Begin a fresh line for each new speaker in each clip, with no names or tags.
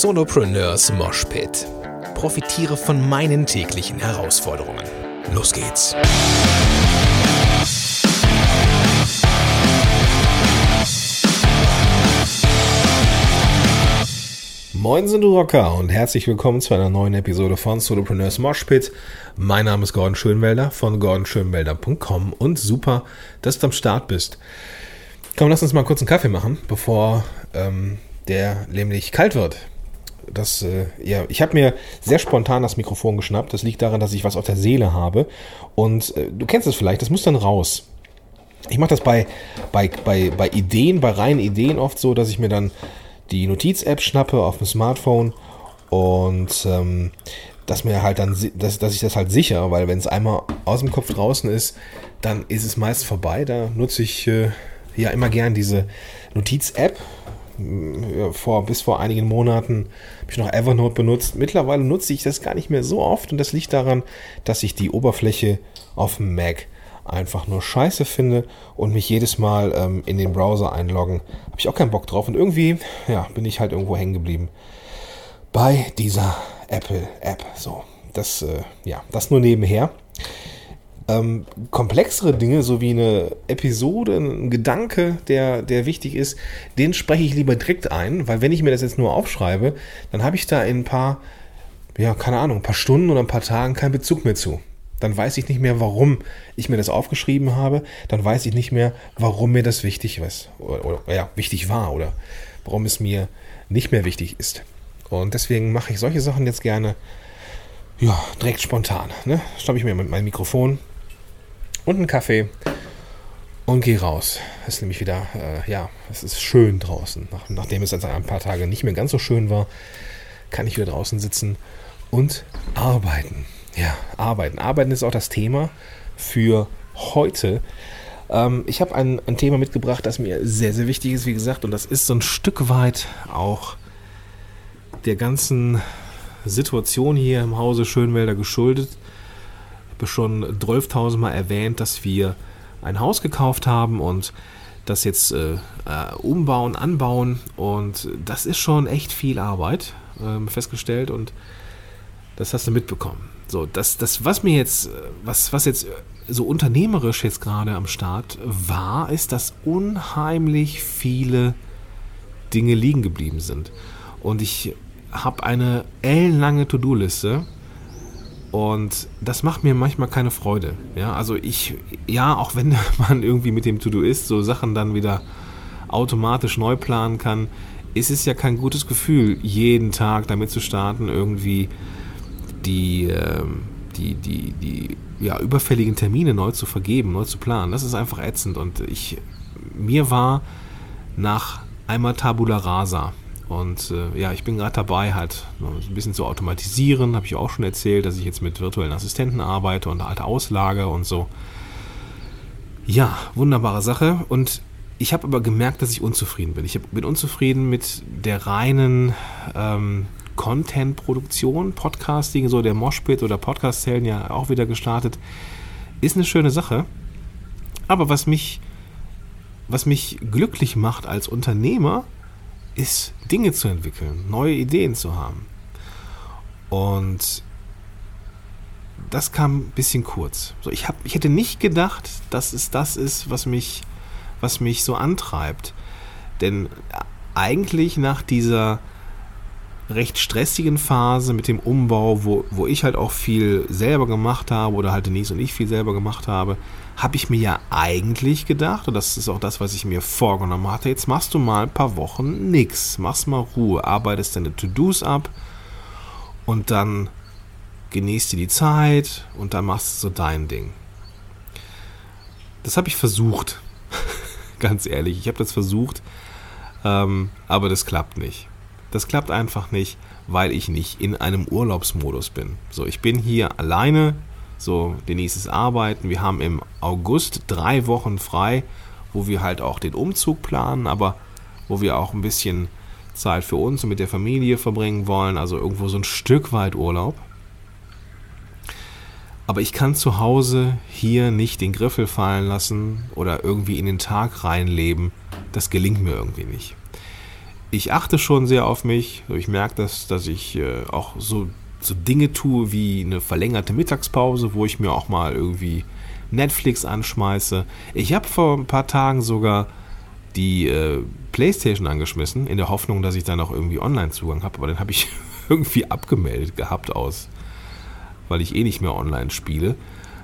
Solopreneurs Moshpit. Profitiere von meinen täglichen Herausforderungen. Los geht's!
Moin sind du Rocker und herzlich willkommen zu einer neuen Episode von Solopreneurs Moshpit. Mein Name ist Gordon Schönwelder von gordonschönwelder.com und super, dass du am Start bist. Komm, lass uns mal kurz einen Kaffee machen, bevor ähm, der nämlich kalt wird. Das, äh, ja, ich habe mir sehr spontan das Mikrofon geschnappt. Das liegt daran, dass ich was auf der Seele habe. Und äh, du kennst es vielleicht, das muss dann raus. Ich mache das bei, bei, bei, bei Ideen, bei reinen Ideen oft so, dass ich mir dann die Notiz-App schnappe auf dem Smartphone und ähm, dass mir halt dann, dass, dass ich das halt sicher, weil wenn es einmal aus dem Kopf draußen ist, dann ist es meist vorbei. Da nutze ich äh, ja immer gern diese Notiz-App. Vor, bis vor einigen Monaten habe ich noch Evernote benutzt. Mittlerweile nutze ich das gar nicht mehr so oft und das liegt daran, dass ich die Oberfläche auf dem Mac einfach nur scheiße finde und mich jedes Mal ähm, in den Browser einloggen, habe ich auch keinen Bock drauf. Und irgendwie, ja, bin ich halt irgendwo hängen geblieben bei dieser Apple-App. So, das, äh, ja, das nur nebenher. Ähm, komplexere Dinge, so wie eine Episode, ein Gedanke, der, der wichtig ist, den spreche ich lieber direkt ein, weil wenn ich mir das jetzt nur aufschreibe, dann habe ich da in ein paar, ja, keine Ahnung, ein paar Stunden oder ein paar Tagen keinen Bezug mehr zu dann weiß ich nicht mehr, warum ich mir das aufgeschrieben habe, dann weiß ich nicht mehr, warum mir das wichtig ist oder, oder ja, wichtig war oder warum es mir nicht mehr wichtig ist. Und deswegen mache ich solche Sachen jetzt gerne ja, direkt spontan. Ne? Schnappe ich mir mit meinem Mikrofon und einen Kaffee und gehe raus. Es ist nämlich wieder, äh, ja, es ist schön draußen. Nach, nachdem es jetzt ein paar Tage nicht mehr ganz so schön war, kann ich wieder draußen sitzen und arbeiten. Ja, arbeiten. Arbeiten ist auch das Thema für heute. Ähm, ich habe ein, ein Thema mitgebracht, das mir sehr, sehr wichtig ist, wie gesagt, und das ist so ein Stück weit auch der ganzen Situation hier im Hause Schönwälder geschuldet. Schon 12.000 Mal erwähnt, dass wir ein Haus gekauft haben und das jetzt äh, äh, umbauen, anbauen und das ist schon echt viel Arbeit äh, festgestellt und das hast du mitbekommen. So, das, das, was mir jetzt, was, was jetzt so unternehmerisch jetzt gerade am Start war, ist, dass unheimlich viele Dinge liegen geblieben sind. Und ich habe eine ellenlange To-Do-Liste und das macht mir manchmal keine Freude. Ja, also ich, ja, auch wenn man irgendwie mit dem To-Do ist, so Sachen dann wieder automatisch neu planen kann, ist es ja kein gutes Gefühl, jeden Tag damit zu starten, irgendwie die, ähm, die, die, die ja, überfälligen Termine neu zu vergeben, neu zu planen. Das ist einfach ätzend. Und ich, mir war nach einmal Tabula Rasa. Und äh, ja, ich bin gerade dabei, halt ein bisschen zu automatisieren. Habe ich auch schon erzählt, dass ich jetzt mit virtuellen Assistenten arbeite und halt auslage und so. Ja, wunderbare Sache. Und ich habe aber gemerkt, dass ich unzufrieden bin. Ich bin unzufrieden mit der reinen ähm, Content-Produktion, Podcasting, so der Moshpit oder Podcast-Zellen ja auch wieder gestartet, ist eine schöne Sache. Aber was mich, was mich glücklich macht als Unternehmer, ist Dinge zu entwickeln, neue Ideen zu haben. Und das kam ein bisschen kurz. So, ich, hab, ich hätte nicht gedacht, dass es das ist, was mich, was mich so antreibt. Denn eigentlich nach dieser recht stressigen Phase mit dem Umbau, wo, wo ich halt auch viel selber gemacht habe oder halt Denise und ich viel selber gemacht habe, habe ich mir ja eigentlich gedacht, und das ist auch das, was ich mir vorgenommen hatte, jetzt machst du mal ein paar Wochen nichts, machst mal Ruhe, arbeitest deine To-Dos ab und dann genießt dir die Zeit und dann machst du so dein Ding. Das habe ich versucht, ganz ehrlich, ich habe das versucht, ähm, aber das klappt nicht. Das klappt einfach nicht, weil ich nicht in einem Urlaubsmodus bin. So, ich bin hier alleine. So, Denise ist arbeiten. Wir haben im August drei Wochen frei, wo wir halt auch den Umzug planen, aber wo wir auch ein bisschen Zeit für uns und mit der Familie verbringen wollen. Also irgendwo so ein Stück weit Urlaub. Aber ich kann zu Hause hier nicht den Griffel fallen lassen oder irgendwie in den Tag reinleben. Das gelingt mir irgendwie nicht ich achte schon sehr auf mich. Ich merke, dass, dass ich äh, auch so, so Dinge tue wie eine verlängerte Mittagspause, wo ich mir auch mal irgendwie Netflix anschmeiße. Ich habe vor ein paar Tagen sogar die äh, Playstation angeschmissen, in der Hoffnung, dass ich dann auch irgendwie Online-Zugang habe. Aber dann habe ich irgendwie abgemeldet gehabt aus, weil ich eh nicht mehr online spiele.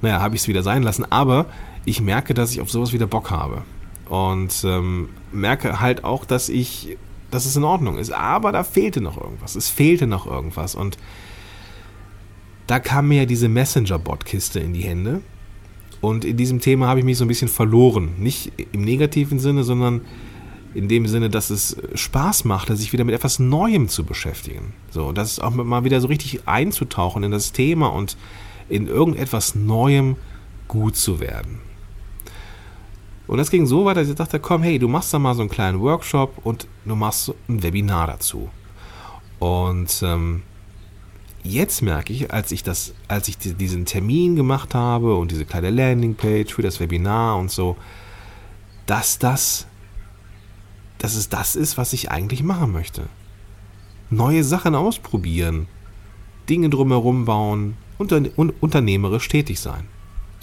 Naja, habe ich es wieder sein lassen. Aber ich merke, dass ich auf sowas wieder Bock habe. Und ähm, merke halt auch, dass ich, dass es in Ordnung ist. Aber da fehlte noch irgendwas. Es fehlte noch irgendwas. Und da kam mir diese Messenger-Bot-Kiste in die Hände. Und in diesem Thema habe ich mich so ein bisschen verloren. Nicht im negativen Sinne, sondern in dem Sinne, dass es Spaß machte, sich wieder mit etwas Neuem zu beschäftigen. So, dass es auch mal wieder so richtig einzutauchen in das Thema und in irgendetwas Neuem gut zu werden. Und das ging so weit, dass ich dachte, komm, hey, du machst da mal so einen kleinen Workshop und du machst ein Webinar dazu. Und ähm, jetzt merke ich, als ich das, als ich diesen Termin gemacht habe und diese kleine Landingpage für das Webinar und so, dass das, dass es das ist, was ich eigentlich machen möchte. Neue Sachen ausprobieren, Dinge drumherum bauen und unternehmerisch tätig sein.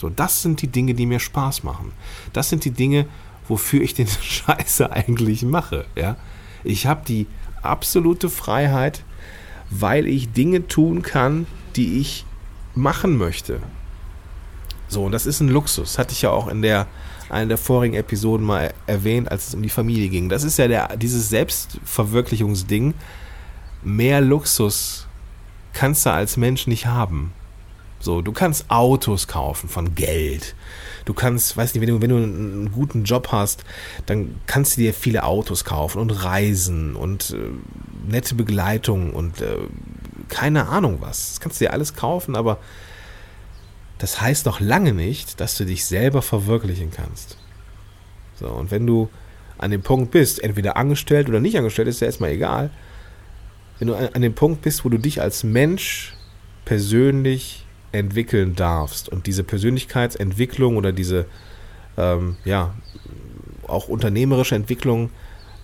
So, das sind die Dinge, die mir Spaß machen. Das sind die Dinge, wofür ich den Scheiße eigentlich mache. Ja? Ich habe die absolute Freiheit, weil ich Dinge tun kann, die ich machen möchte. So, und das ist ein Luxus. Hatte ich ja auch in der einer der vorigen Episoden mal erwähnt, als es um die Familie ging. Das ist ja der, dieses Selbstverwirklichungsding. Mehr Luxus kannst du als Mensch nicht haben. So, du kannst Autos kaufen von Geld. Du kannst, weiß nicht, wenn du, wenn du einen guten Job hast, dann kannst du dir viele Autos kaufen und reisen und äh, nette Begleitung und äh, keine Ahnung was. Das kannst du dir alles kaufen, aber das heißt noch lange nicht, dass du dich selber verwirklichen kannst. So, und wenn du an dem Punkt bist, entweder angestellt oder nicht angestellt, ist ja erstmal egal. Wenn du an dem Punkt bist, wo du dich als Mensch persönlich entwickeln darfst und diese Persönlichkeitsentwicklung oder diese, ähm, ja, auch unternehmerische Entwicklung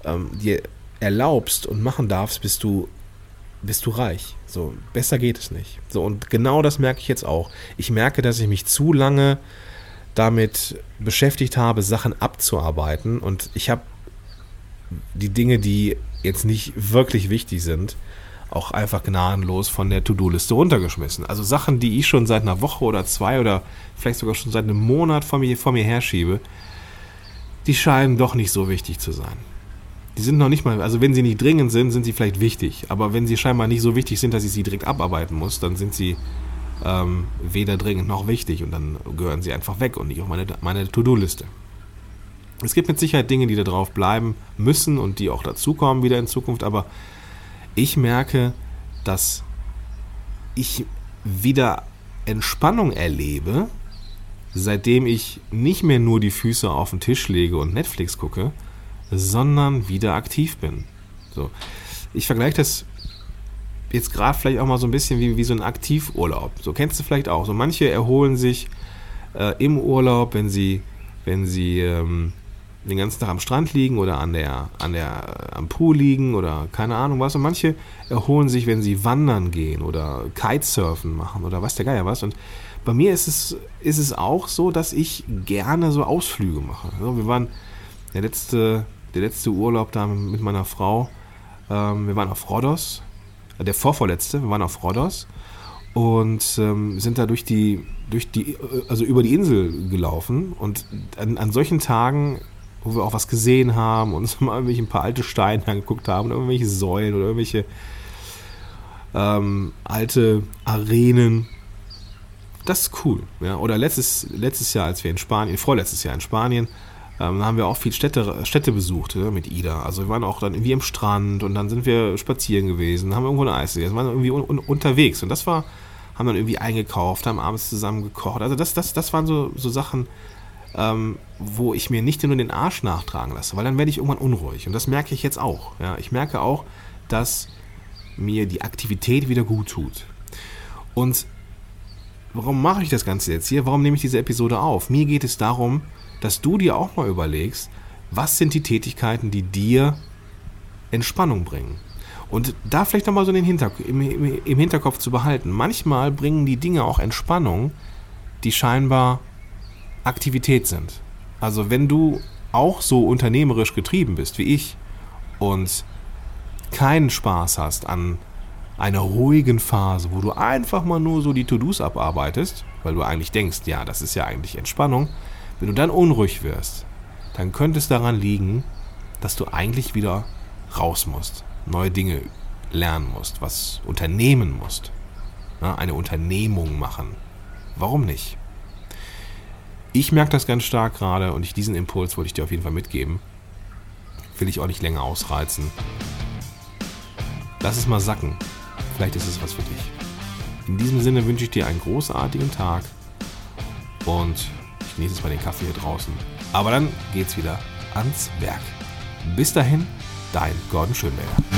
ähm, dir erlaubst und machen darfst, bist du, bist du reich. So, besser geht es nicht. So, und genau das merke ich jetzt auch. Ich merke, dass ich mich zu lange damit beschäftigt habe, Sachen abzuarbeiten und ich habe die Dinge, die jetzt nicht wirklich wichtig sind, auch einfach gnadenlos von der To-Do-Liste runtergeschmissen. Also Sachen, die ich schon seit einer Woche oder zwei oder vielleicht sogar schon seit einem Monat vor mir, vor mir herschiebe, die scheinen doch nicht so wichtig zu sein. Die sind noch nicht mal, also wenn sie nicht dringend sind, sind sie vielleicht wichtig. Aber wenn sie scheinbar nicht so wichtig sind, dass ich sie direkt abarbeiten muss, dann sind sie ähm, weder dringend noch wichtig und dann gehören sie einfach weg und nicht auf meine, meine To-Do-Liste. Es gibt mit Sicherheit Dinge, die da drauf bleiben müssen und die auch dazukommen wieder in Zukunft, aber ich merke, dass ich wieder Entspannung erlebe, seitdem ich nicht mehr nur die Füße auf den Tisch lege und Netflix gucke, sondern wieder aktiv bin. So. Ich vergleiche das jetzt gerade vielleicht auch mal so ein bisschen wie, wie so ein Aktivurlaub. So kennst du vielleicht auch. So manche erholen sich äh, im Urlaub, wenn sie, wenn sie ähm, den ganzen Tag am Strand liegen oder an der, an der, am Pool liegen oder keine Ahnung was. Und manche erholen sich, wenn sie wandern gehen oder Kitesurfen machen oder was der Geier was. Und bei mir ist es, ist es auch so, dass ich gerne so Ausflüge mache. Also wir waren der letzte, der letzte Urlaub da mit meiner Frau. Ähm, wir waren auf Rhodos, äh, der vorvorletzte, wir waren auf Rhodos und ähm, sind da durch die, durch die, also über die Insel gelaufen. Und an, an solchen Tagen wo wir auch was gesehen haben und uns mal irgendwelche ein paar alte Steine angeguckt haben oder irgendwelche Säulen oder irgendwelche ähm, alte Arenen. Das ist cool. Ja. Oder letztes, letztes Jahr, als wir in Spanien, vorletztes Jahr in Spanien, ähm, haben wir auch viel Städte, Städte besucht ja, mit Ida. Also wir waren auch dann irgendwie am Strand und dann sind wir spazieren gewesen, haben irgendwo ein Eis gegessen, waren irgendwie un un unterwegs und das war, haben dann irgendwie eingekauft, haben abends zusammen gekocht. Also das, das, das waren so, so Sachen, ähm, wo ich mir nicht nur den Arsch nachtragen lasse, weil dann werde ich irgendwann unruhig. Und das merke ich jetzt auch. Ja. Ich merke auch, dass mir die Aktivität wieder gut tut. Und warum mache ich das Ganze jetzt hier? Warum nehme ich diese Episode auf? Mir geht es darum, dass du dir auch mal überlegst, was sind die Tätigkeiten, die dir Entspannung bringen. Und da vielleicht nochmal so den Hinter im, im, im Hinterkopf zu behalten. Manchmal bringen die Dinge auch Entspannung, die scheinbar Aktivität sind. Also wenn du auch so unternehmerisch getrieben bist wie ich und keinen Spaß hast an einer ruhigen Phase, wo du einfach mal nur so die To-Dos abarbeitest, weil du eigentlich denkst, ja, das ist ja eigentlich Entspannung, wenn du dann unruhig wirst, dann könnte es daran liegen, dass du eigentlich wieder raus musst, neue Dinge lernen musst, was unternehmen musst, eine Unternehmung machen. Warum nicht? Ich merke das ganz stark gerade und ich, diesen Impuls wollte ich dir auf jeden Fall mitgeben. Will ich auch nicht länger ausreizen. Lass es mal sacken. Vielleicht ist es was für dich. In diesem Sinne wünsche ich dir einen großartigen Tag und ich genieße jetzt mal den Kaffee hier draußen. Aber dann geht's wieder ans Werk. Bis dahin, dein Gordon Schönwälder.